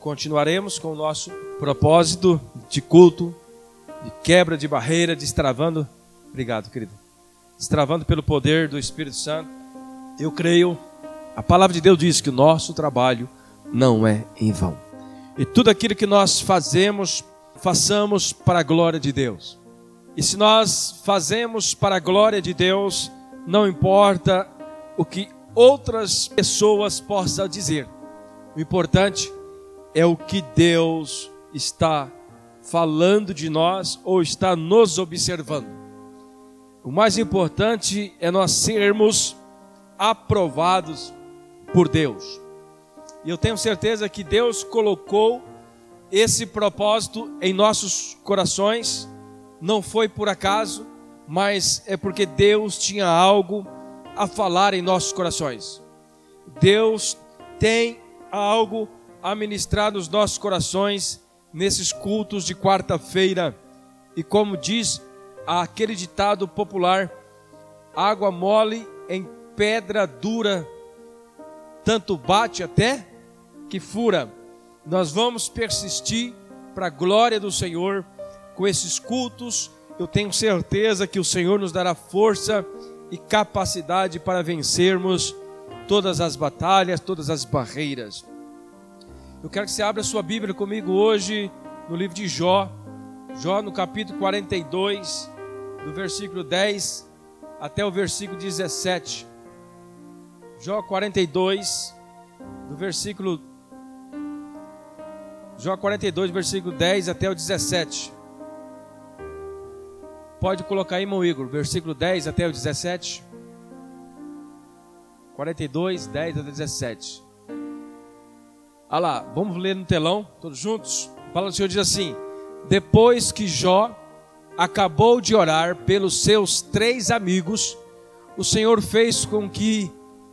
continuaremos com o nosso propósito de culto, de quebra de barreira, destravando. Obrigado, querido. Destravando pelo poder do Espírito Santo. Eu creio, a palavra de Deus diz que o nosso trabalho não é em vão. E tudo aquilo que nós fazemos, façamos para a glória de Deus. E se nós fazemos para a glória de Deus, não importa o que outras pessoas possam dizer. O importante é o que Deus está falando de nós ou está nos observando. O mais importante é nós sermos aprovados por Deus. E eu tenho certeza que Deus colocou esse propósito em nossos corações, não foi por acaso, mas é porque Deus tinha algo a falar em nossos corações. Deus tem algo a ministrar nos nossos corações nesses cultos de quarta-feira. E como diz aquele ditado popular, água mole em pedra dura, tanto bate até que fura. Nós vamos persistir para a glória do Senhor com esses cultos. Eu tenho certeza que o Senhor nos dará força e capacidade para vencermos todas as batalhas, todas as barreiras. Eu quero que você abra sua Bíblia comigo hoje no livro de Jó, Jó no capítulo 42, do versículo 10 até o versículo 17. Jó 42, do versículo Jó 42, versículo 10 até o 17. Pode colocar aí, meu Igor, versículo 10 até o 17. 42, 10 até 17. Olha lá, vamos ler no telão, todos juntos? A palavra do Senhor diz assim: Depois que Jó acabou de orar pelos seus três amigos, o Senhor fez com que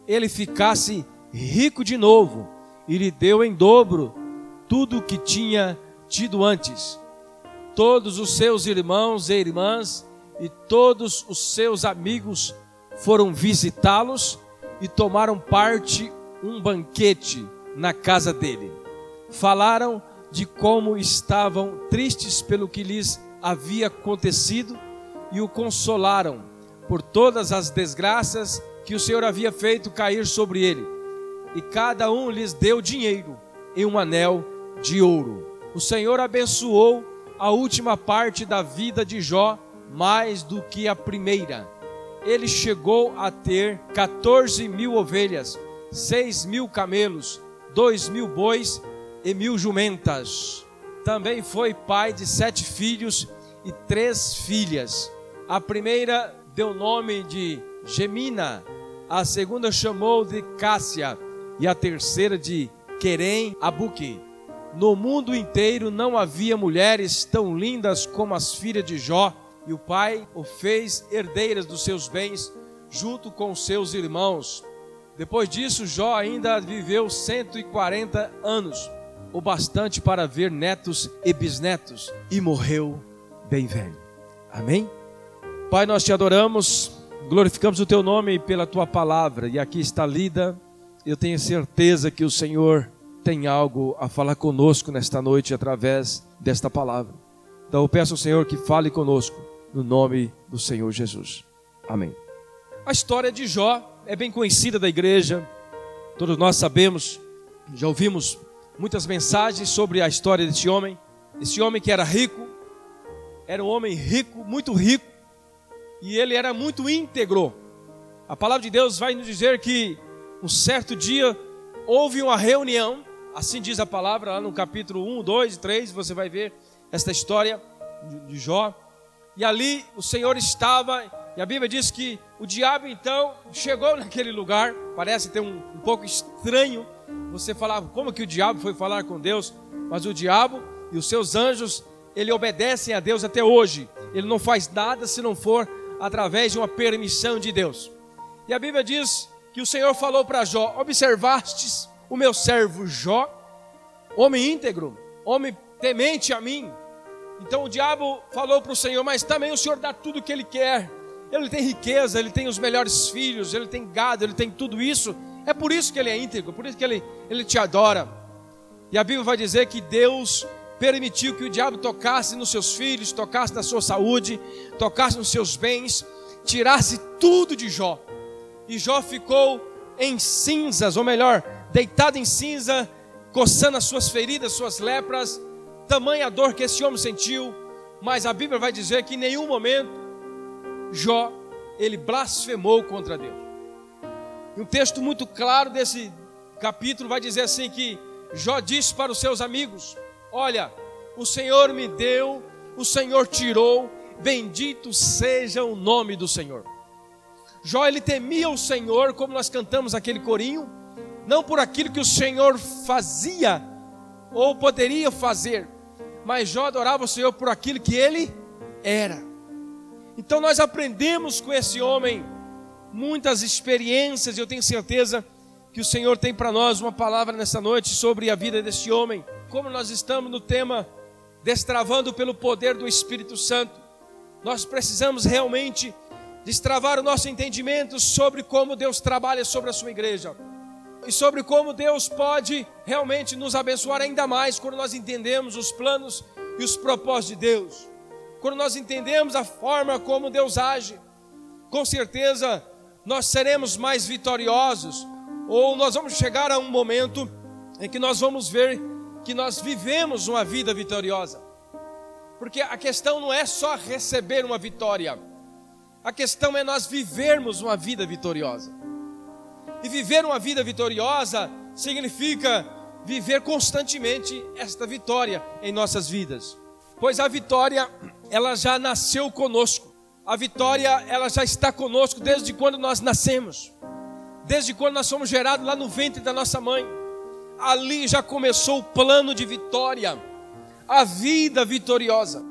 ele ficasse rico de novo e lhe deu em dobro tudo o que tinha tido antes todos os seus irmãos e irmãs e todos os seus amigos foram visitá-los e tomaram parte um banquete na casa dele. Falaram de como estavam tristes pelo que lhes havia acontecido e o consolaram por todas as desgraças que o Senhor havia feito cair sobre ele. E cada um lhes deu dinheiro e um anel de ouro. O Senhor abençoou a última parte da vida de Jó mais do que a primeira. Ele chegou a ter 14 mil ovelhas, 6 mil camelos, 2 mil bois e mil jumentas. Também foi pai de sete filhos e três filhas. A primeira deu nome de Gemina, a segunda chamou de Cássia e a terceira de Querem Abuque. No mundo inteiro não havia mulheres tão lindas como as filhas de Jó, e o pai o fez herdeiras dos seus bens, junto com seus irmãos. Depois disso, Jó ainda viveu 140 anos, o bastante para ver netos e bisnetos, e morreu bem velho. Amém? Pai, nós te adoramos, glorificamos o teu nome pela tua palavra, e aqui está lida. Eu tenho certeza que o Senhor tem algo a falar conosco nesta noite através desta palavra. Então eu peço ao Senhor que fale conosco, no nome do Senhor Jesus. Amém. A história de Jó é bem conhecida da igreja, todos nós sabemos, já ouvimos muitas mensagens sobre a história desse homem. Esse homem que era rico, era um homem rico, muito rico, e ele era muito íntegro. A palavra de Deus vai nos dizer que um certo dia houve uma reunião Assim diz a palavra lá no capítulo 1, 2 e 3, você vai ver esta história de Jó. E ali o Senhor estava, e a Bíblia diz que o diabo então chegou naquele lugar, parece ter um, um pouco estranho. Você falava, como que o diabo foi falar com Deus? Mas o diabo e os seus anjos, ele obedecem a Deus até hoje. Ele não faz nada se não for através de uma permissão de Deus. E a Bíblia diz que o Senhor falou para Jó: Observastes o meu servo Jó, homem íntegro, homem temente a mim. Então o diabo falou para o Senhor: Mas também o Senhor dá tudo o que ele quer. Ele tem riqueza, ele tem os melhores filhos, ele tem gado, ele tem tudo isso. É por isso que ele é íntegro, por isso que ele, ele te adora. E a Bíblia vai dizer que Deus permitiu que o diabo tocasse nos seus filhos, tocasse na sua saúde, tocasse nos seus bens, tirasse tudo de Jó. E Jó ficou em cinzas, ou melhor, deitado em cinza, coçando as suas feridas, suas lepras, tamanha dor que esse homem sentiu. Mas a Bíblia vai dizer que em nenhum momento Jó ele blasfemou contra Deus. E um texto muito claro desse capítulo vai dizer assim que Jó disse para os seus amigos: Olha, o Senhor me deu, o Senhor tirou, bendito seja o nome do Senhor. Jó ele temia o Senhor, como nós cantamos aquele corinho, não por aquilo que o Senhor fazia ou poderia fazer, mas Jó adorava o Senhor por aquilo que ele era. Então nós aprendemos com esse homem muitas experiências, e eu tenho certeza que o Senhor tem para nós uma palavra nessa noite sobre a vida desse homem. Como nós estamos no tema destravando pelo poder do Espírito Santo, nós precisamos realmente destravar o nosso entendimento sobre como Deus trabalha sobre a sua igreja e sobre como Deus pode realmente nos abençoar ainda mais quando nós entendemos os planos e os propósitos de Deus. Quando nós entendemos a forma como Deus age, com certeza nós seremos mais vitoriosos, ou nós vamos chegar a um momento em que nós vamos ver que nós vivemos uma vida vitoriosa. Porque a questão não é só receber uma vitória, a questão é nós vivermos uma vida vitoriosa. E viver uma vida vitoriosa significa viver constantemente esta vitória em nossas vidas. Pois a vitória, ela já nasceu conosco. A vitória, ela já está conosco desde quando nós nascemos. Desde quando nós somos gerados lá no ventre da nossa mãe. Ali já começou o plano de vitória. A vida vitoriosa.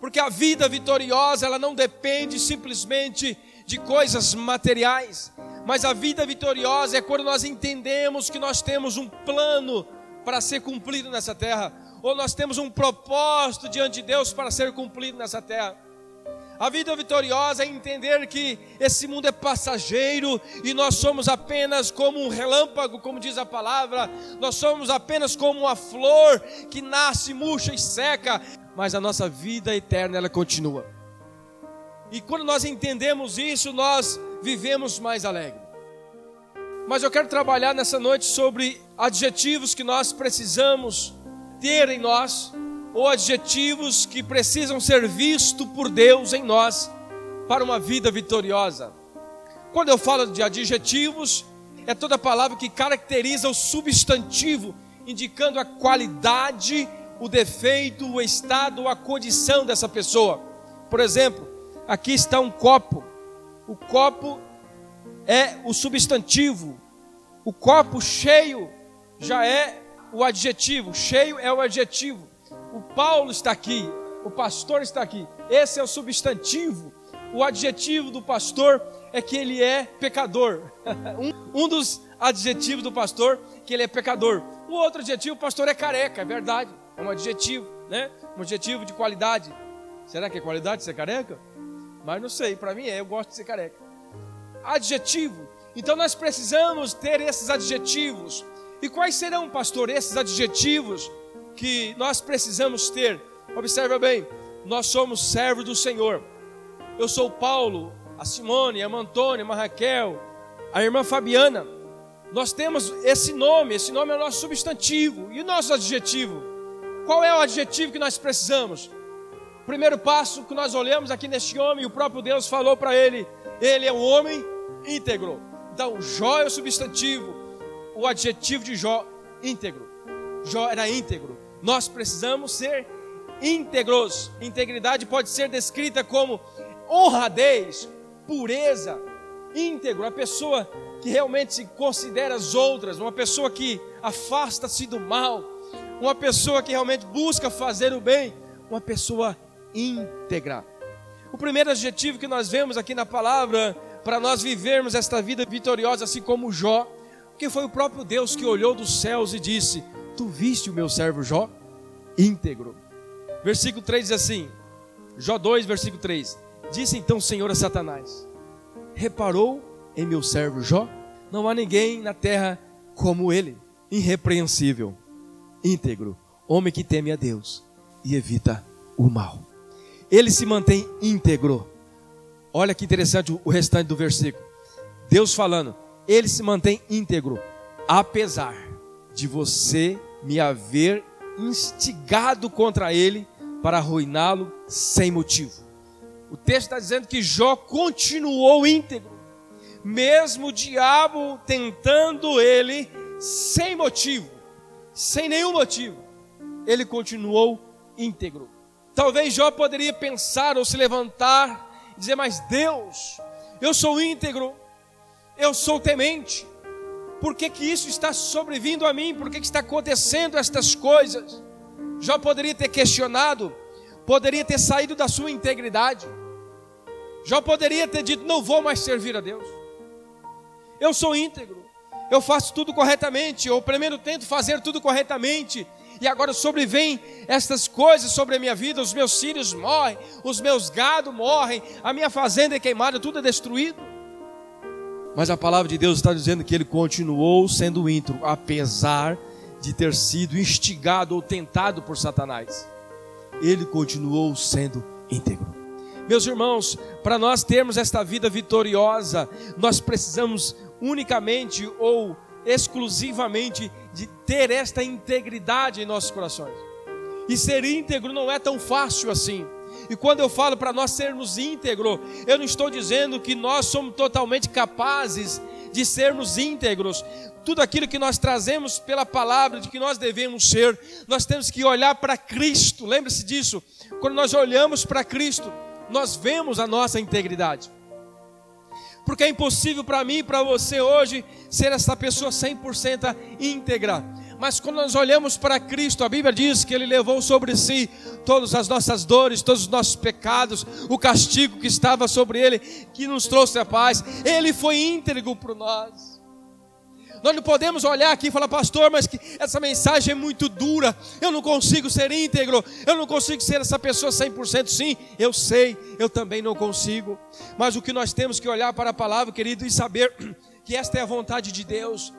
Porque a vida vitoriosa, ela não depende simplesmente de coisas materiais, mas a vida vitoriosa é quando nós entendemos que nós temos um plano para ser cumprido nessa terra, ou nós temos um propósito diante de Deus para ser cumprido nessa terra. A vida vitoriosa é entender que esse mundo é passageiro e nós somos apenas como um relâmpago, como diz a palavra, nós somos apenas como uma flor que nasce, murcha e seca, mas a nossa vida eterna ela continua. E quando nós entendemos isso, nós vivemos mais alegre. Mas eu quero trabalhar nessa noite sobre adjetivos que nós precisamos ter em nós, ou adjetivos que precisam ser vistos por Deus em nós para uma vida vitoriosa. Quando eu falo de adjetivos, é toda palavra que caracteriza o substantivo, indicando a qualidade o defeito, o estado, a condição dessa pessoa. Por exemplo, aqui está um copo. O copo é o substantivo. O copo cheio já é o adjetivo. Cheio é o adjetivo. O Paulo está aqui. O pastor está aqui. Esse é o substantivo. O adjetivo do pastor é que ele é pecador. um, dos adjetivos do pastor que ele é pecador. O outro adjetivo, o pastor é careca, é verdade. É um adjetivo, né? Um adjetivo de qualidade. Será que é qualidade ser careca? Mas não sei, para mim é, eu gosto de ser careca. Adjetivo. Então nós precisamos ter esses adjetivos. E quais serão, pastor, esses adjetivos que nós precisamos ter? Observa bem, nós somos servos do Senhor. Eu sou Paulo, a Simone, a Antônia, a Raquel, a irmã Fabiana. Nós temos esse nome, esse nome é o nosso substantivo. E o nosso adjetivo? Qual é o adjetivo que nós precisamos? O primeiro passo que nós olhamos aqui neste homem, o próprio Deus falou para ele: ele é um homem íntegro. Então, Jó é o substantivo, o adjetivo de Jó, íntegro. Jó era íntegro. Nós precisamos ser íntegros. Integridade pode ser descrita como honradez, pureza, íntegro, a pessoa que realmente se considera as outras, uma pessoa que afasta-se do mal, uma pessoa que realmente busca fazer o bem, uma pessoa íntegra. O primeiro adjetivo que nós vemos aqui na palavra, para nós vivermos esta vida vitoriosa, assim como Jó, que foi o próprio Deus que olhou dos céus e disse: Tu viste o meu servo Jó? Íntegro. Versículo 3 diz assim: Jó 2, versículo 3: Disse então o Senhor a Satanás: Reparou em meu servo Jó? Não há ninguém na terra como ele, irrepreensível íntegro, homem que teme a Deus e evita o mal. Ele se mantém íntegro. Olha que interessante o restante do versículo. Deus falando, ele se mantém íntegro, apesar de você me haver instigado contra ele para arruiná-lo sem motivo. O texto está dizendo que Jó continuou íntegro, mesmo o diabo tentando ele sem motivo, sem nenhum motivo, ele continuou íntegro. Talvez Jó poderia pensar ou se levantar e dizer: Mas Deus, eu sou íntegro, eu sou temente, por que, que isso está sobrevindo a mim? Por que, que está acontecendo estas coisas? Já poderia ter questionado, poderia ter saído da sua integridade, já poderia ter dito: não vou mais servir a Deus. Eu sou íntegro, eu faço tudo corretamente, eu primeiro tento fazer tudo corretamente, e agora sobrevêm estas coisas sobre a minha vida, os meus filhos morrem, os meus gado morrem, a minha fazenda é queimada, tudo é destruído. Mas a palavra de Deus está dizendo que ele continuou sendo íntegro, apesar de ter sido instigado ou tentado por Satanás. Ele continuou sendo íntegro. Meus irmãos, para nós termos esta vida vitoriosa, nós precisamos unicamente ou exclusivamente de ter esta integridade em nossos corações. E ser íntegro não é tão fácil assim. E quando eu falo para nós sermos íntegros, eu não estou dizendo que nós somos totalmente capazes de sermos íntegros. Tudo aquilo que nós trazemos pela palavra de que nós devemos ser, nós temos que olhar para Cristo. Lembre-se disso. Quando nós olhamos para Cristo, nós vemos a nossa integridade. Porque é impossível para mim e para você hoje ser essa pessoa 100% íntegra mas quando nós olhamos para Cristo, a Bíblia diz que Ele levou sobre si todas as nossas dores, todos os nossos pecados, o castigo que estava sobre Ele, que nos trouxe a paz. Ele foi íntegro para nós. Nós não podemos olhar aqui e falar, pastor, mas que essa mensagem é muito dura, eu não consigo ser íntegro, eu não consigo ser essa pessoa 100%. Sim, eu sei, eu também não consigo. Mas o que nós temos que olhar para a palavra, querido, e saber que esta é a vontade de Deus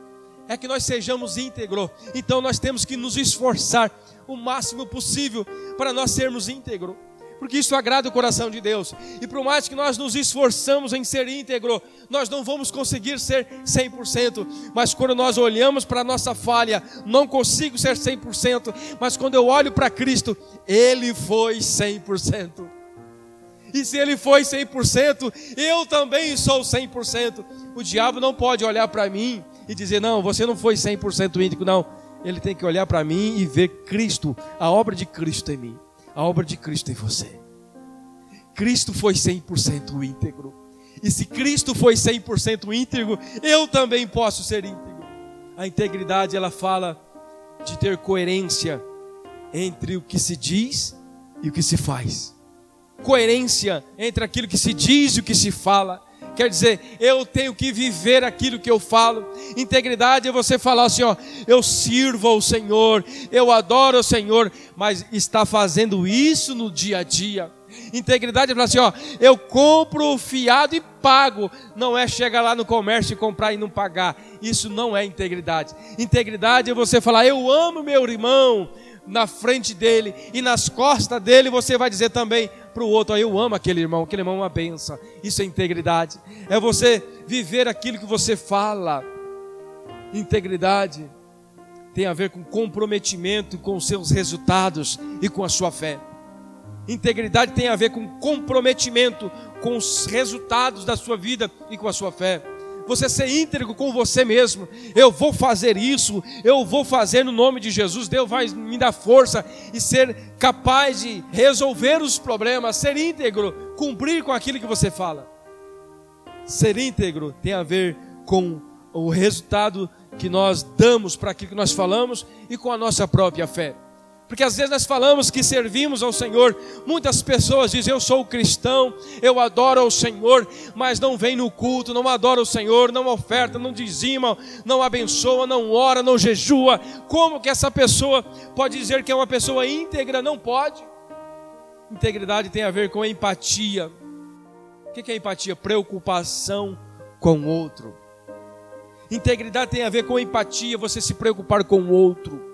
é que nós sejamos íntegros. Então nós temos que nos esforçar o máximo possível para nós sermos íntegros. Porque isso agrada o coração de Deus. E por mais que nós nos esforçamos em ser íntegro, nós não vamos conseguir ser 100%. Mas quando nós olhamos para a nossa falha, não consigo ser 100%. Mas quando eu olho para Cristo, Ele foi 100%. E se Ele foi 100%, eu também sou 100%. O diabo não pode olhar para mim e dizer: não, você não foi 100% íntegro, não. Ele tem que olhar para mim e ver Cristo, a obra de Cristo em mim, a obra de Cristo em você. Cristo foi 100% íntegro. E se Cristo foi 100% íntegro, eu também posso ser íntegro. A integridade, ela fala de ter coerência entre o que se diz e o que se faz. Coerência entre aquilo que se diz e o que se fala Quer dizer, eu tenho que viver aquilo que eu falo. Integridade é você falar assim, ó, eu sirvo ao Senhor, eu adoro o Senhor, mas está fazendo isso no dia a dia. Integridade é falar assim, ó, eu compro fiado e pago. Não é chegar lá no comércio e comprar e não pagar. Isso não é integridade. Integridade é você falar, eu amo meu irmão, na frente dele e nas costas dele, você vai dizer também para o outro: Eu amo aquele irmão, aquele irmão é uma benção. Isso é integridade. É você viver aquilo que você fala. Integridade tem a ver com comprometimento com os seus resultados e com a sua fé. Integridade tem a ver com comprometimento com os resultados da sua vida e com a sua fé você ser íntegro com você mesmo. Eu vou fazer isso, eu vou fazer no nome de Jesus. Deus vai me dar força e ser capaz de resolver os problemas, ser íntegro, cumprir com aquilo que você fala. Ser íntegro tem a ver com o resultado que nós damos para aquilo que nós falamos e com a nossa própria fé. Porque às vezes nós falamos que servimos ao Senhor, muitas pessoas dizem: Eu sou cristão, eu adoro ao Senhor, mas não vem no culto, não adora o Senhor, não oferta, não dizima, não abençoa, não ora, não jejua. Como que essa pessoa pode dizer que é uma pessoa íntegra? Não pode. Integridade tem a ver com empatia. O que é empatia? Preocupação com o outro. Integridade tem a ver com empatia, você se preocupar com o outro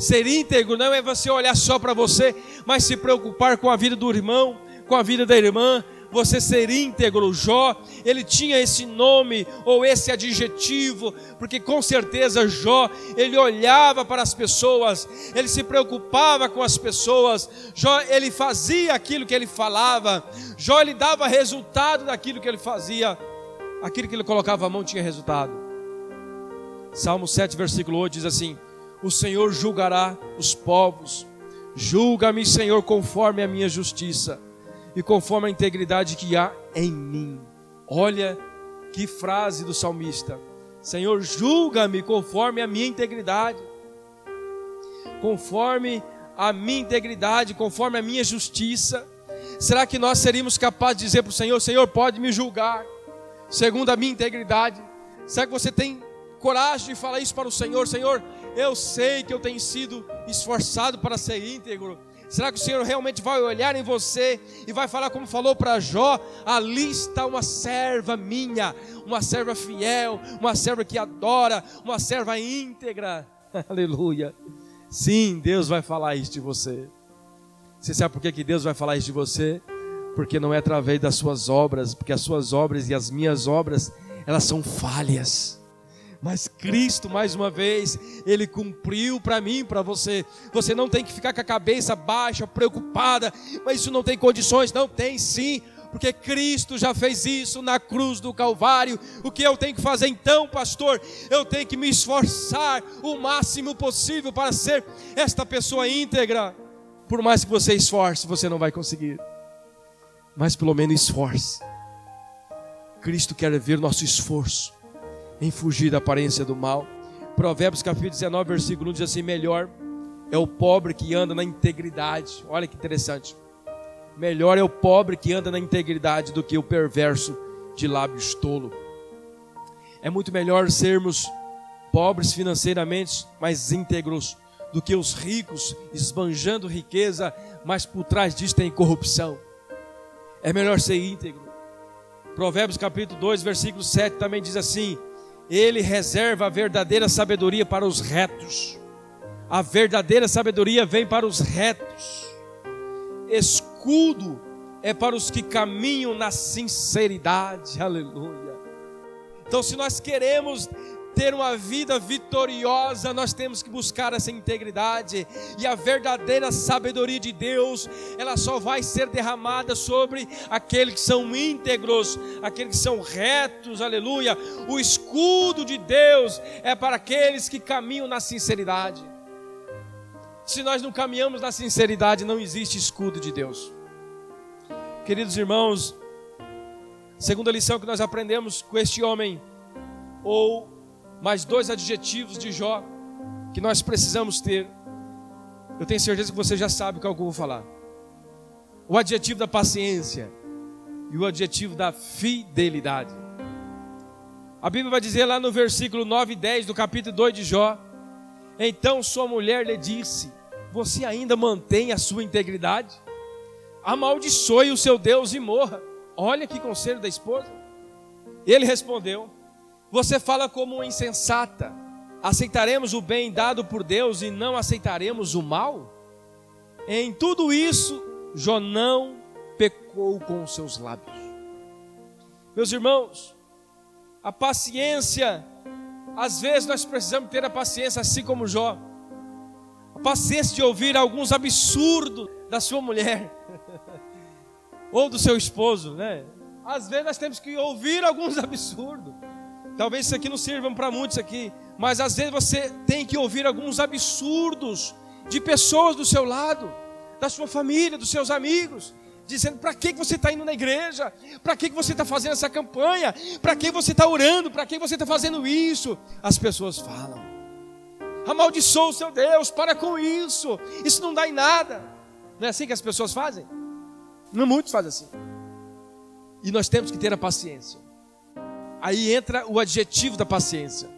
Ser íntegro não é você olhar só para você, mas se preocupar com a vida do irmão, com a vida da irmã, você ser íntegro. Jó, ele tinha esse nome ou esse adjetivo, porque com certeza Jó, ele olhava para as pessoas, ele se preocupava com as pessoas. Jó, ele fazia aquilo que ele falava. Jó, ele dava resultado daquilo que ele fazia. Aquilo que ele colocava a mão tinha resultado. Salmo 7, versículo 8 diz assim: O Senhor julgará os povos. Julga-me, Senhor, conforme a minha justiça e conforme a integridade que há em mim. Olha que frase do salmista: Senhor, julga-me conforme a minha integridade, conforme a minha integridade, conforme a minha justiça. Será que nós seríamos capazes de dizer para o Senhor: Senhor, pode me julgar, segundo a minha integridade? Será que você tem coragem de falar isso para o Senhor? Senhor, eu sei que eu tenho sido esforçado para ser íntegro Será que o Senhor realmente vai olhar em você e vai falar como falou para Jó? Ali está uma serva minha, uma serva fiel, uma serva que adora, uma serva íntegra. Aleluia. Sim, Deus vai falar isso de você. Você sabe por que, que Deus vai falar isso de você? Porque não é através das suas obras, porque as suas obras e as minhas obras, elas são falhas. Mas Cristo, mais uma vez, Ele cumpriu para mim, para você. Você não tem que ficar com a cabeça baixa, preocupada, mas isso não tem condições. Não tem sim, porque Cristo já fez isso na cruz do Calvário. O que eu tenho que fazer então, pastor? Eu tenho que me esforçar o máximo possível para ser esta pessoa íntegra. Por mais que você esforce, você não vai conseguir. Mas pelo menos esforce. Cristo quer ver nosso esforço em fugir da aparência do mal. Provérbios capítulo 19, versículo 1 diz assim: Melhor é o pobre que anda na integridade. Olha que interessante. Melhor é o pobre que anda na integridade do que o perverso de lábios tolo. É muito melhor sermos pobres financeiramente, mas íntegros, do que os ricos esbanjando riqueza, mas por trás disso tem corrupção. É melhor ser íntegro. Provérbios capítulo 2, versículo 7 também diz assim: ele reserva a verdadeira sabedoria para os retos. A verdadeira sabedoria vem para os retos. Escudo é para os que caminham na sinceridade. Aleluia. Então, se nós queremos ter uma vida vitoriosa, nós temos que buscar essa integridade e a verdadeira sabedoria de Deus, ela só vai ser derramada sobre aqueles que são íntegros, aqueles que são retos, aleluia. O escudo de Deus é para aqueles que caminham na sinceridade. Se nós não caminhamos na sinceridade, não existe escudo de Deus. Queridos irmãos, segunda lição que nós aprendemos com este homem, ou mais dois adjetivos de Jó que nós precisamos ter. Eu tenho certeza que você já sabe qual que eu vou falar. O adjetivo da paciência e o adjetivo da fidelidade. A Bíblia vai dizer lá no versículo 9 e 10 do capítulo 2 de Jó: Então sua mulher lhe disse: Você ainda mantém a sua integridade? Amaldiçoe o seu Deus e morra. Olha que conselho da esposa. Ele respondeu: você fala como uma insensata. Aceitaremos o bem dado por Deus e não aceitaremos o mal? Em tudo isso, Jó não pecou com os seus lábios. Meus irmãos, a paciência, às vezes nós precisamos ter a paciência assim como Jó. A paciência de ouvir alguns absurdos da sua mulher ou do seu esposo, né? Às vezes nós temos que ouvir alguns absurdos. Talvez isso aqui não sirva para muitos aqui, mas às vezes você tem que ouvir alguns absurdos de pessoas do seu lado, da sua família, dos seus amigos, dizendo: para que você está indo na igreja? Para que você está fazendo essa campanha? Para que você está orando? Para que você está fazendo isso? As pessoas falam: amaldiçoa o seu Deus, para com isso, isso não dá em nada. Não é assim que as pessoas fazem? Não muitos fazem assim. E nós temos que ter a paciência Aí entra o adjetivo da paciência.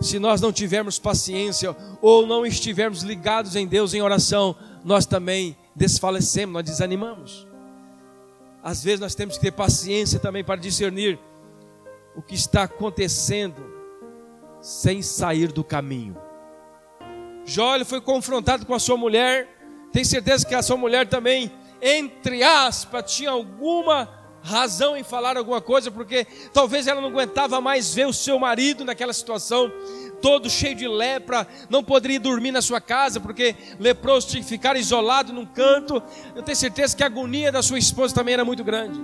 Se nós não tivermos paciência ou não estivermos ligados em Deus em oração, nós também desfalecemos, nós desanimamos. Às vezes nós temos que ter paciência também para discernir o que está acontecendo sem sair do caminho. Jó foi confrontado com a sua mulher. Tem certeza que a sua mulher também, entre aspas, tinha alguma razão em falar alguma coisa, porque talvez ela não aguentava mais ver o seu marido naquela situação, todo cheio de lepra, não poderia dormir na sua casa, porque leproso tinha que ficar isolado num canto. Eu tenho certeza que a agonia da sua esposa também era muito grande.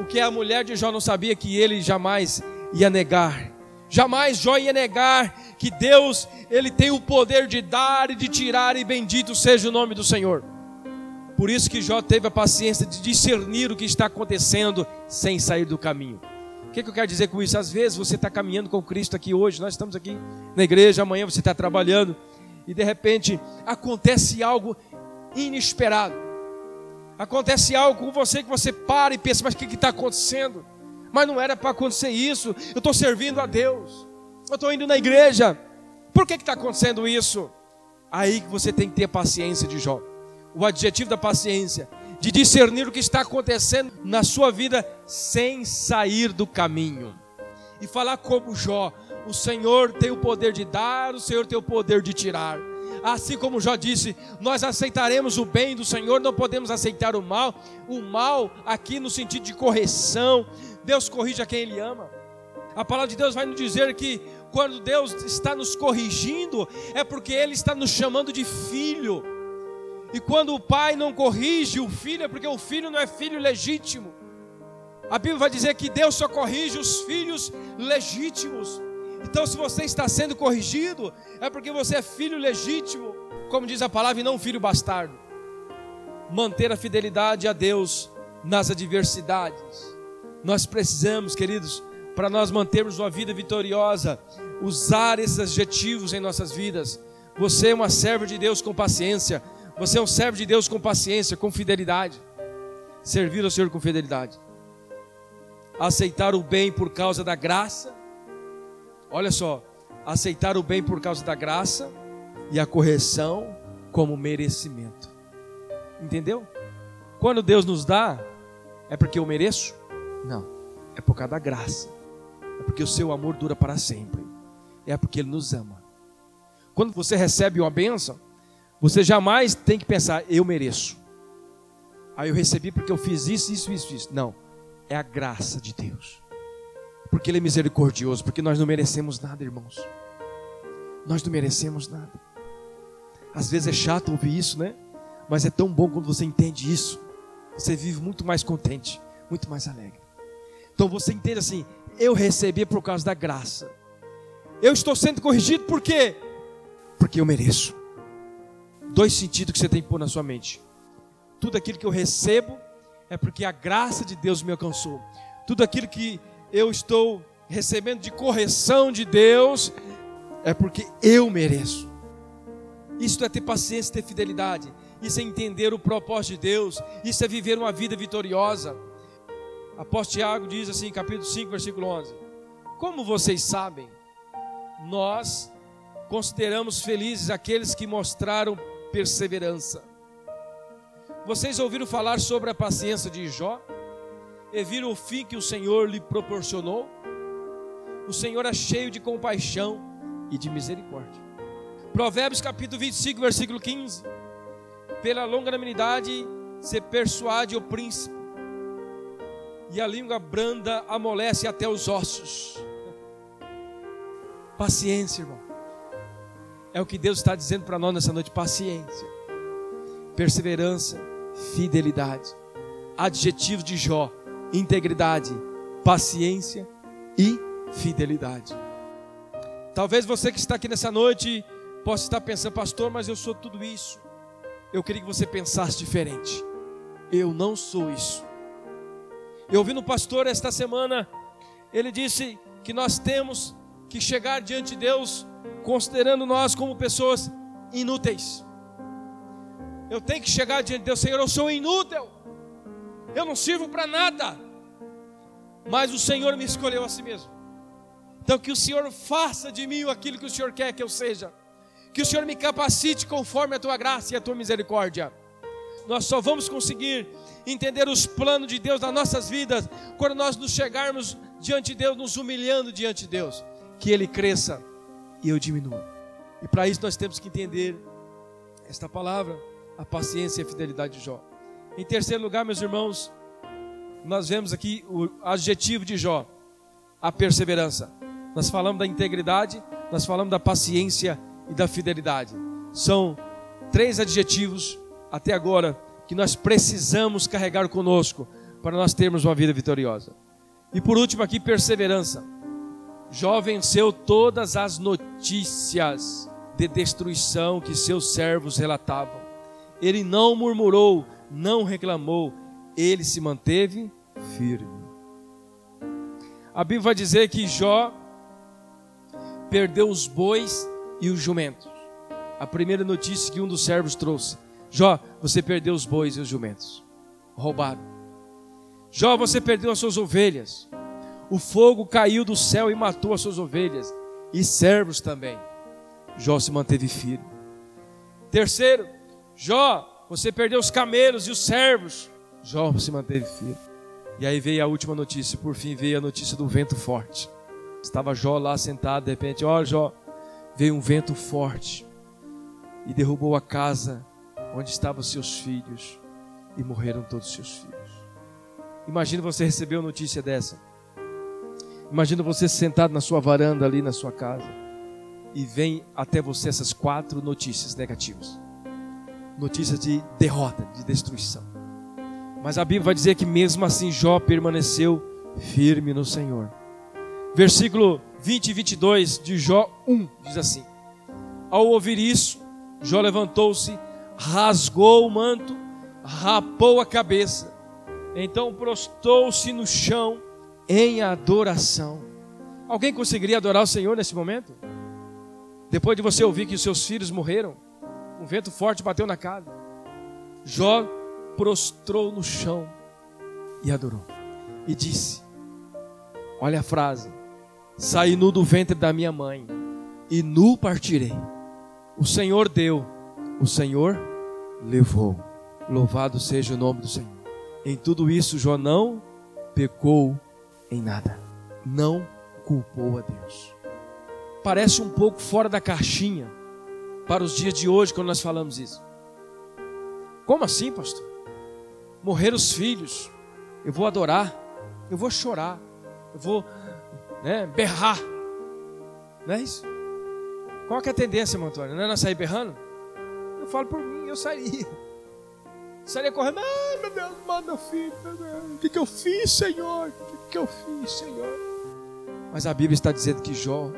O que a mulher de Jó não sabia que ele jamais ia negar. Jamais Jó ia negar que Deus, ele tem o poder de dar e de tirar e bendito seja o nome do Senhor. Por isso que Jó teve a paciência de discernir o que está acontecendo sem sair do caminho. O que, que eu quero dizer com isso? Às vezes você está caminhando com Cristo aqui hoje, nós estamos aqui na igreja, amanhã você está trabalhando, e de repente acontece algo inesperado. Acontece algo com você que você para e pensa, mas o que está acontecendo? Mas não era para acontecer isso. Eu estou servindo a Deus. Eu estou indo na igreja. Por que está acontecendo isso? Aí que você tem que ter paciência de Jó o adjetivo da paciência, de discernir o que está acontecendo na sua vida sem sair do caminho. E falar como Jó: o Senhor tem o poder de dar, o Senhor tem o poder de tirar. Assim como Jó disse, nós aceitaremos o bem do Senhor, não podemos aceitar o mal. O mal, aqui no sentido de correção, Deus corrige a quem Ele ama. A palavra de Deus vai nos dizer que quando Deus está nos corrigindo, é porque Ele está nos chamando de filho. E quando o pai não corrige o filho, é porque o filho não é filho legítimo. A Bíblia vai dizer que Deus só corrige os filhos legítimos. Então, se você está sendo corrigido, é porque você é filho legítimo, como diz a palavra, e não filho bastardo. Manter a fidelidade a Deus nas adversidades. Nós precisamos, queridos, para nós mantermos uma vida vitoriosa, usar esses adjetivos em nossas vidas. Você é uma serva de Deus com paciência. Você é um servo de Deus com paciência, com fidelidade. Servir ao Senhor com fidelidade. Aceitar o bem por causa da graça. Olha só, aceitar o bem por causa da graça e a correção como merecimento. Entendeu? Quando Deus nos dá, é porque eu mereço? Não, é por causa da graça. É porque o seu amor dura para sempre. É porque Ele nos ama. Quando você recebe uma bênção, você jamais tem que pensar, eu mereço. Aí eu recebi porque eu fiz isso, isso, isso, isso. Não. É a graça de Deus. Porque Ele é misericordioso, porque nós não merecemos nada, irmãos. Nós não merecemos nada. Às vezes é chato ouvir isso, né? Mas é tão bom quando você entende isso. Você vive muito mais contente, muito mais alegre. Então você entende assim: eu recebi por causa da graça. Eu estou sendo corrigido por quê? Porque eu mereço dois sentidos que você tem que pôr na sua mente. Tudo aquilo que eu recebo é porque a graça de Deus me alcançou. Tudo aquilo que eu estou recebendo de correção de Deus é porque eu mereço. Isso é ter paciência, ter fidelidade. Isso é entender o propósito de Deus. Isso é viver uma vida vitoriosa. Apóstolo Tiago diz assim, capítulo 5, versículo 11: Como vocês sabem, nós consideramos felizes aqueles que mostraram perseverança. Vocês ouviram falar sobre a paciência de Jó? E viram o fim que o Senhor lhe proporcionou? O Senhor é cheio de compaixão e de misericórdia. Provérbios capítulo 25, versículo 15. Pela longanimidade se persuade o príncipe, e a língua branda amolece até os ossos. Paciência, irmão. É o que Deus está dizendo para nós nessa noite: paciência, perseverança, fidelidade. Adjetivos de Jó: integridade, paciência e fidelidade. Talvez você que está aqui nessa noite possa estar pensando, pastor, mas eu sou tudo isso. Eu queria que você pensasse diferente. Eu não sou isso. Eu ouvi no pastor esta semana, ele disse que nós temos que chegar diante de Deus considerando nós como pessoas inúteis. Eu tenho que chegar diante de Deus, Senhor, eu sou inútil, eu não sirvo para nada, mas o Senhor me escolheu a si mesmo. Então, que o Senhor faça de mim aquilo que o Senhor quer que eu seja, que o Senhor me capacite conforme a tua graça e a tua misericórdia. Nós só vamos conseguir entender os planos de Deus nas nossas vidas quando nós nos chegarmos diante de Deus, nos humilhando diante de Deus. Que Ele cresça e eu diminuo. E para isso nós temos que entender esta palavra, a paciência e a fidelidade de Jó. Em terceiro lugar, meus irmãos, nós vemos aqui o adjetivo de Jó, a perseverança. Nós falamos da integridade, nós falamos da paciência e da fidelidade. São três adjetivos até agora que nós precisamos carregar conosco para nós termos uma vida vitoriosa. E por último aqui, perseverança. Jó venceu todas as notícias de destruição que seus servos relatavam. Ele não murmurou, não reclamou, ele se manteve firme. A Bíblia vai dizer que Jó perdeu os bois e os jumentos. A primeira notícia que um dos servos trouxe: Jó, você perdeu os bois e os jumentos. Roubaram. Jó, você perdeu as suas ovelhas. O fogo caiu do céu e matou as suas ovelhas e servos também. Jó se manteve firme. Terceiro, Jó, você perdeu os camelos e os servos. Jó se manteve firme. E aí veio a última notícia, por fim veio a notícia do vento forte. Estava Jó lá sentado, de repente, olha Jó, veio um vento forte e derrubou a casa onde estavam seus filhos e morreram todos os seus filhos. Imagina você receber uma notícia dessa. Imagina você sentado na sua varanda ali na sua casa e vem até você essas quatro notícias negativas. Notícias de derrota, de destruição. Mas a Bíblia vai dizer que mesmo assim Jó permaneceu firme no Senhor. Versículo 20 e 22 de Jó 1 diz assim: Ao ouvir isso, Jó levantou-se, rasgou o manto, rapou a cabeça, então prostou-se no chão em adoração. Alguém conseguiria adorar o Senhor nesse momento? Depois de você ouvir que os seus filhos morreram, um vento forte bateu na casa. Jó prostrou no chão e adorou. E disse: Olha a frase: Saí nu do ventre da minha mãe, e nu partirei. O Senhor deu, o Senhor levou. Louvado seja o nome do Senhor. Em tudo isso, Jó não pecou em nada, não culpou a Deus parece um pouco fora da caixinha para os dias de hoje, quando nós falamos isso. Como assim, pastor? Morrer os filhos, eu vou adorar, eu vou chorar, eu vou né, berrar. Não é isso? Qual que é a tendência, irmão Antônio? Não é nós sair berrando? Eu falo por mim, eu sairia. Sairia correndo, ai meu Deus, manda meu filho, meu Deus, o que, que eu fiz, Senhor? O que, que eu fiz, Senhor? Mas a Bíblia está dizendo que Jó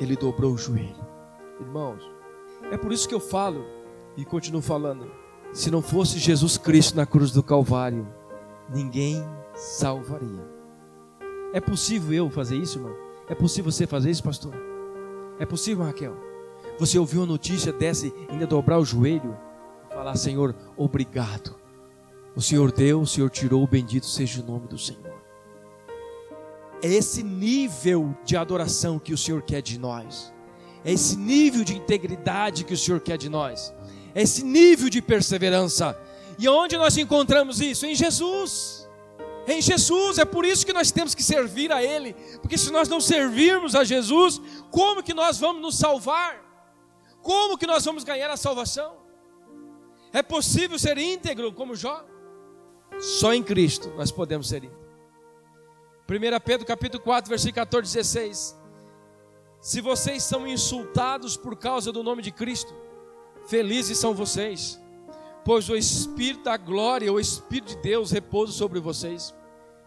ele dobrou o joelho. Irmãos, é por isso que eu falo e continuo falando. Se não fosse Jesus Cristo na cruz do Calvário, ninguém salvaria. É possível eu fazer isso, irmão? É possível você fazer isso, pastor? É possível, Raquel? Você ouviu uma notícia dessa e ainda dobrar o joelho e falar: Senhor, obrigado. O Senhor deu, o Senhor tirou, bendito seja o nome do Senhor. É esse nível de adoração que o Senhor quer de nós. É esse nível de integridade que o Senhor quer de nós. É esse nível de perseverança. E onde nós encontramos isso? Em Jesus. Em Jesus, é por isso que nós temos que servir a Ele, porque se nós não servirmos a Jesus, como que nós vamos nos salvar? Como que nós vamos ganhar a salvação? É possível ser íntegro como Jó? Só em Cristo nós podemos ser íntegros. 1 Pedro capítulo 4, versículo 14, 16. Se vocês são insultados por causa do nome de Cristo, felizes são vocês, pois o Espírito da glória, o Espírito de Deus repousa sobre vocês.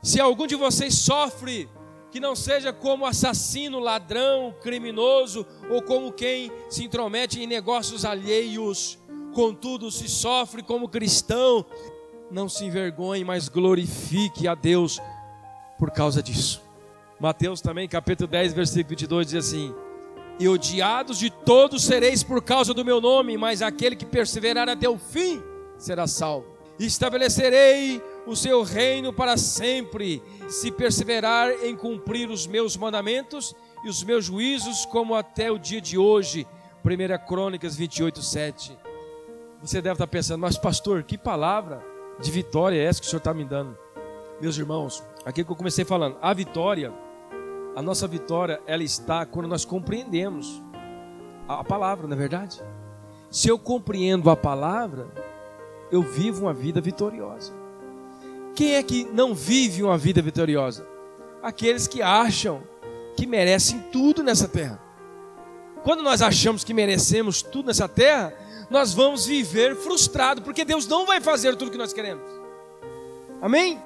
Se algum de vocês sofre, que não seja como assassino, ladrão, criminoso, ou como quem se intromete em negócios alheios, contudo, se sofre como cristão, não se envergonhe, mas glorifique a Deus por causa disso. Mateus também, capítulo 10, versículo 22 diz assim: E odiados de todos sereis por causa do meu nome, mas aquele que perseverar até o fim será salvo. Estabelecerei o seu reino para sempre, se perseverar em cumprir os meus mandamentos e os meus juízos, como até o dia de hoje. 1 Crônicas 28, 7. Você deve estar pensando, mas pastor, que palavra de vitória é essa que o senhor está me dando? Meus irmãos, aquilo que eu comecei falando, a vitória, a nossa vitória, ela está quando nós compreendemos a palavra, não é verdade? Se eu compreendo a palavra, eu vivo uma vida vitoriosa. Quem é que não vive uma vida vitoriosa? Aqueles que acham que merecem tudo nessa terra. Quando nós achamos que merecemos tudo nessa terra, nós vamos viver frustrado, porque Deus não vai fazer tudo que nós queremos. Amém?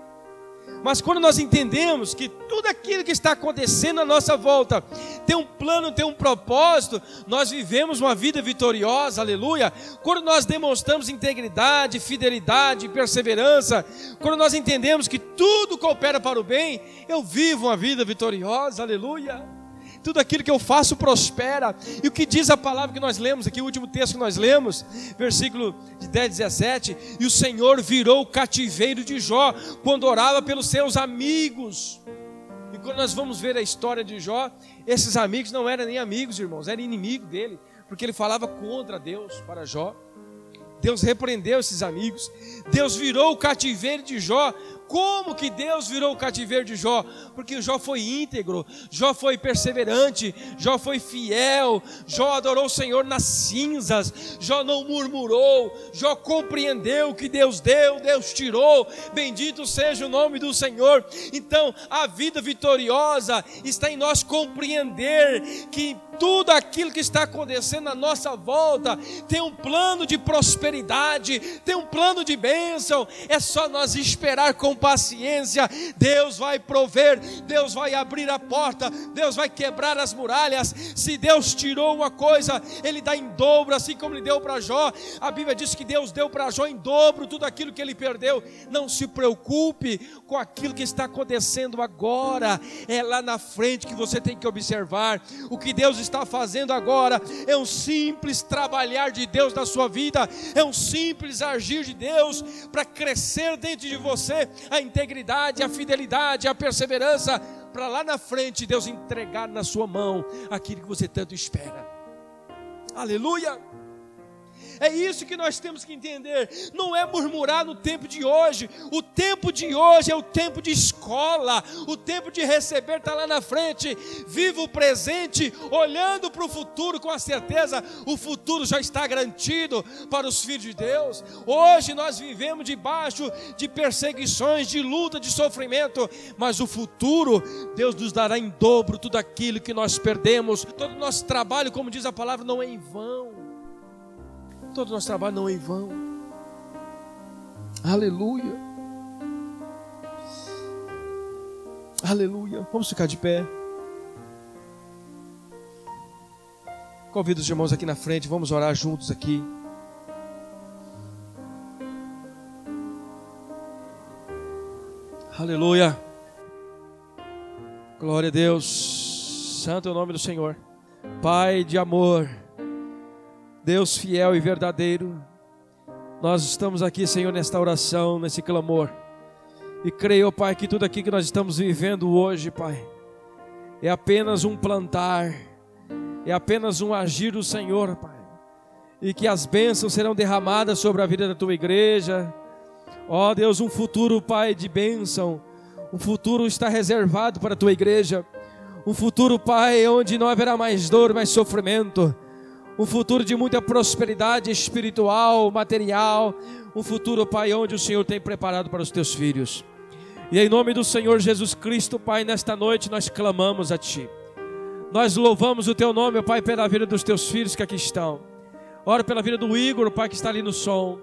Mas quando nós entendemos que tudo aquilo que está acontecendo à nossa volta tem um plano, tem um propósito, nós vivemos uma vida vitoriosa, aleluia. Quando nós demonstramos integridade, fidelidade, perseverança, quando nós entendemos que tudo coopera para o bem, eu vivo uma vida vitoriosa, aleluia tudo aquilo que eu faço prospera. E o que diz a palavra que nós lemos aqui, o último texto que nós lemos, versículo de 10, 17: E o Senhor virou o cativeiro de Jó quando orava pelos seus amigos. E quando nós vamos ver a história de Jó, esses amigos não eram nem amigos, irmãos, eram inimigos dele, porque ele falava contra Deus para Jó. Deus repreendeu esses amigos. Deus virou o cativeiro de Jó como que Deus virou o cativeiro de Jó? Porque Jó foi íntegro, Jó foi perseverante, Jó foi fiel, Jó adorou o Senhor nas cinzas, Jó não murmurou, Jó compreendeu que Deus deu, Deus tirou. Bendito seja o nome do Senhor. Então, a vida vitoriosa está em nós compreender que tudo aquilo que está acontecendo à nossa volta tem um plano de prosperidade, tem um plano de bênção. É só nós esperar com paciência. Deus vai prover, Deus vai abrir a porta, Deus vai quebrar as muralhas. Se Deus tirou uma coisa, Ele dá em dobro, assim como Ele deu para Jó. A Bíblia diz que Deus deu para Jó em dobro tudo aquilo que ele perdeu. Não se preocupe com aquilo que está acontecendo agora, é lá na frente que você tem que observar. O que Deus está fazendo agora é um simples trabalhar de Deus na sua vida, é um simples agir de Deus para crescer dentro de você a integridade, a fidelidade, a perseverança, para lá na frente Deus entregar na sua mão aquilo que você tanto espera. Aleluia! É isso que nós temos que entender. Não é murmurar no tempo de hoje. O tempo de hoje é o tempo de escola. O tempo de receber está lá na frente. Viva o presente, olhando para o futuro com a certeza. O futuro já está garantido para os filhos de Deus. Hoje nós vivemos debaixo de perseguições, de luta, de sofrimento. Mas o futuro, Deus nos dará em dobro tudo aquilo que nós perdemos. Todo o nosso trabalho, como diz a palavra, não é em vão. Todo o nosso trabalho não é em vão. Aleluia. Aleluia. Vamos ficar de pé. Convido os irmãos aqui na frente, vamos orar juntos aqui. Aleluia. Glória a Deus. Santo é o nome do Senhor. Pai de amor. Deus fiel e verdadeiro, nós estamos aqui, Senhor, nesta oração, nesse clamor. E creio, Pai, que tudo aqui que nós estamos vivendo hoje, Pai, é apenas um plantar, é apenas um agir do Senhor, Pai. E que as bênçãos serão derramadas sobre a vida da tua igreja. Ó Deus, um futuro, Pai, de bênção. Um futuro está reservado para a tua igreja. Um futuro, Pai, onde não haverá mais dor, mais sofrimento um futuro de muita prosperidade espiritual, material, um futuro, Pai, onde o Senhor tem preparado para os teus filhos. E em nome do Senhor Jesus Cristo, Pai, nesta noite nós clamamos a Ti. Nós louvamos o Teu nome, Pai, pela vida dos Teus filhos que aqui estão. Ora pela vida do Igor, Pai, que está ali no som.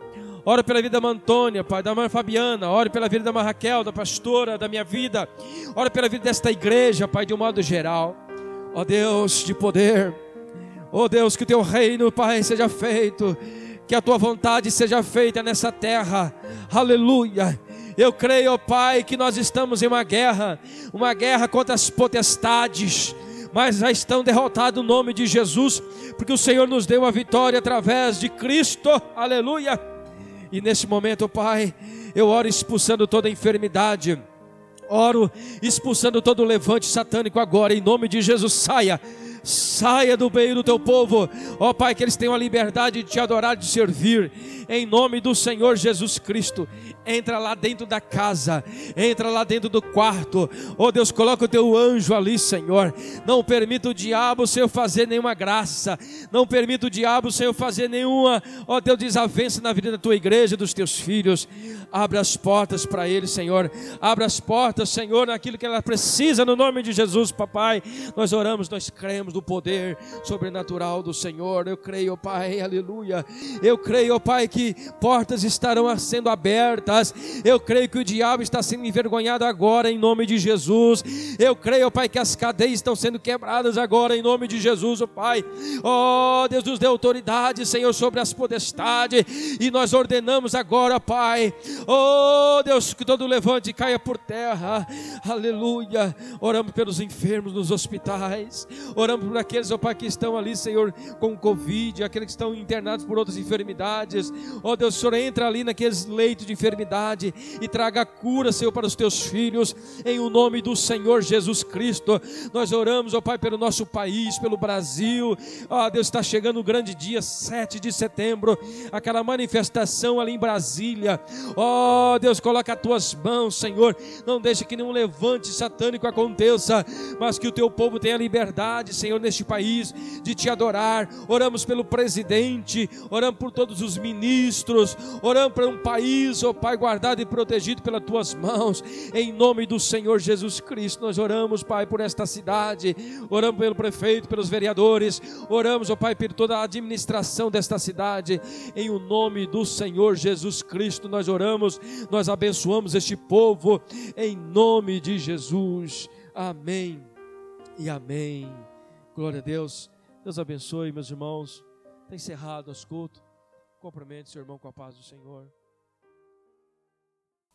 Ora pela vida da Antônia, Pai, da mãe Fabiana. Ora pela vida da Raquel, da pastora, da minha vida. Ora pela vida desta igreja, Pai, de um modo geral. Ó Deus de poder. Oh Deus, que o teu reino, Pai, seja feito, que a tua vontade seja feita nessa terra. Aleluia. Eu creio, oh Pai, que nós estamos em uma guerra, uma guerra contra as potestades, mas já estão derrotados no nome de Jesus, porque o Senhor nos deu a vitória através de Cristo. Aleluia. E nesse momento, Pai, eu oro expulsando toda enfermidade. Oro expulsando todo levante satânico agora, em nome de Jesus, saia saia do meio do teu povo, ó Pai, que eles tenham a liberdade de te adorar, de servir, em nome do Senhor Jesus Cristo. Entra lá dentro da casa, entra lá dentro do quarto. Oh Deus, coloca o teu anjo ali, Senhor. Não permita o diabo, Senhor, fazer nenhuma graça. Não permita o diabo, Senhor, fazer nenhuma, ó Deus, desavença na vida da tua igreja, dos teus filhos. Abra as portas para ele, Senhor. Abra as portas, Senhor, naquilo que ela precisa, no nome de Jesus, papai. Nós oramos, nós cremos no poder sobrenatural do Senhor. Eu creio, Pai, aleluia. Eu creio, Pai, que portas estarão sendo abertas. Eu creio que o diabo está sendo envergonhado agora, em nome de Jesus. Eu creio, Pai, que as cadeias estão sendo quebradas agora, em nome de Jesus, oh, Pai. Oh, Deus nos dê autoridade, Senhor, sobre as potestades. E nós ordenamos agora, Pai. Oh, Deus, que todo levante caia por terra. Aleluia. Oramos pelos enfermos nos hospitais. Oramos por aqueles, oh Pai, que estão ali, Senhor, com Covid, aqueles que estão internados por outras enfermidades. Oh Deus, Senhor entra ali naqueles leitos de enfermidade e traga cura, Senhor, para os teus filhos, em o nome do Senhor Jesus Cristo. Nós oramos, oh Pai, pelo nosso país, pelo Brasil. Oh Deus, está chegando o grande dia, 7 de setembro, aquela manifestação ali em Brasília. Oh Deus, coloca as tuas mãos, Senhor. Não deixe que nenhum levante satânico aconteça, mas que o teu povo tenha liberdade, Senhor, neste país, de te adorar. Oramos pelo presidente, oramos por todos os ministros, oramos por um país, ó oh Pai, guardado e protegido pelas tuas mãos, em nome do Senhor Jesus Cristo. Nós oramos, Pai, por esta cidade, oramos pelo prefeito, pelos vereadores, oramos, ó oh Pai, por toda a administração desta cidade, em o nome do Senhor Jesus Cristo. Nós oramos, nós abençoamos este povo, em nome de Jesus. Amém e amém. Glória a Deus. Deus abençoe, meus irmãos. Está encerrado as culto. Cumprimente seu irmão com a paz do Senhor.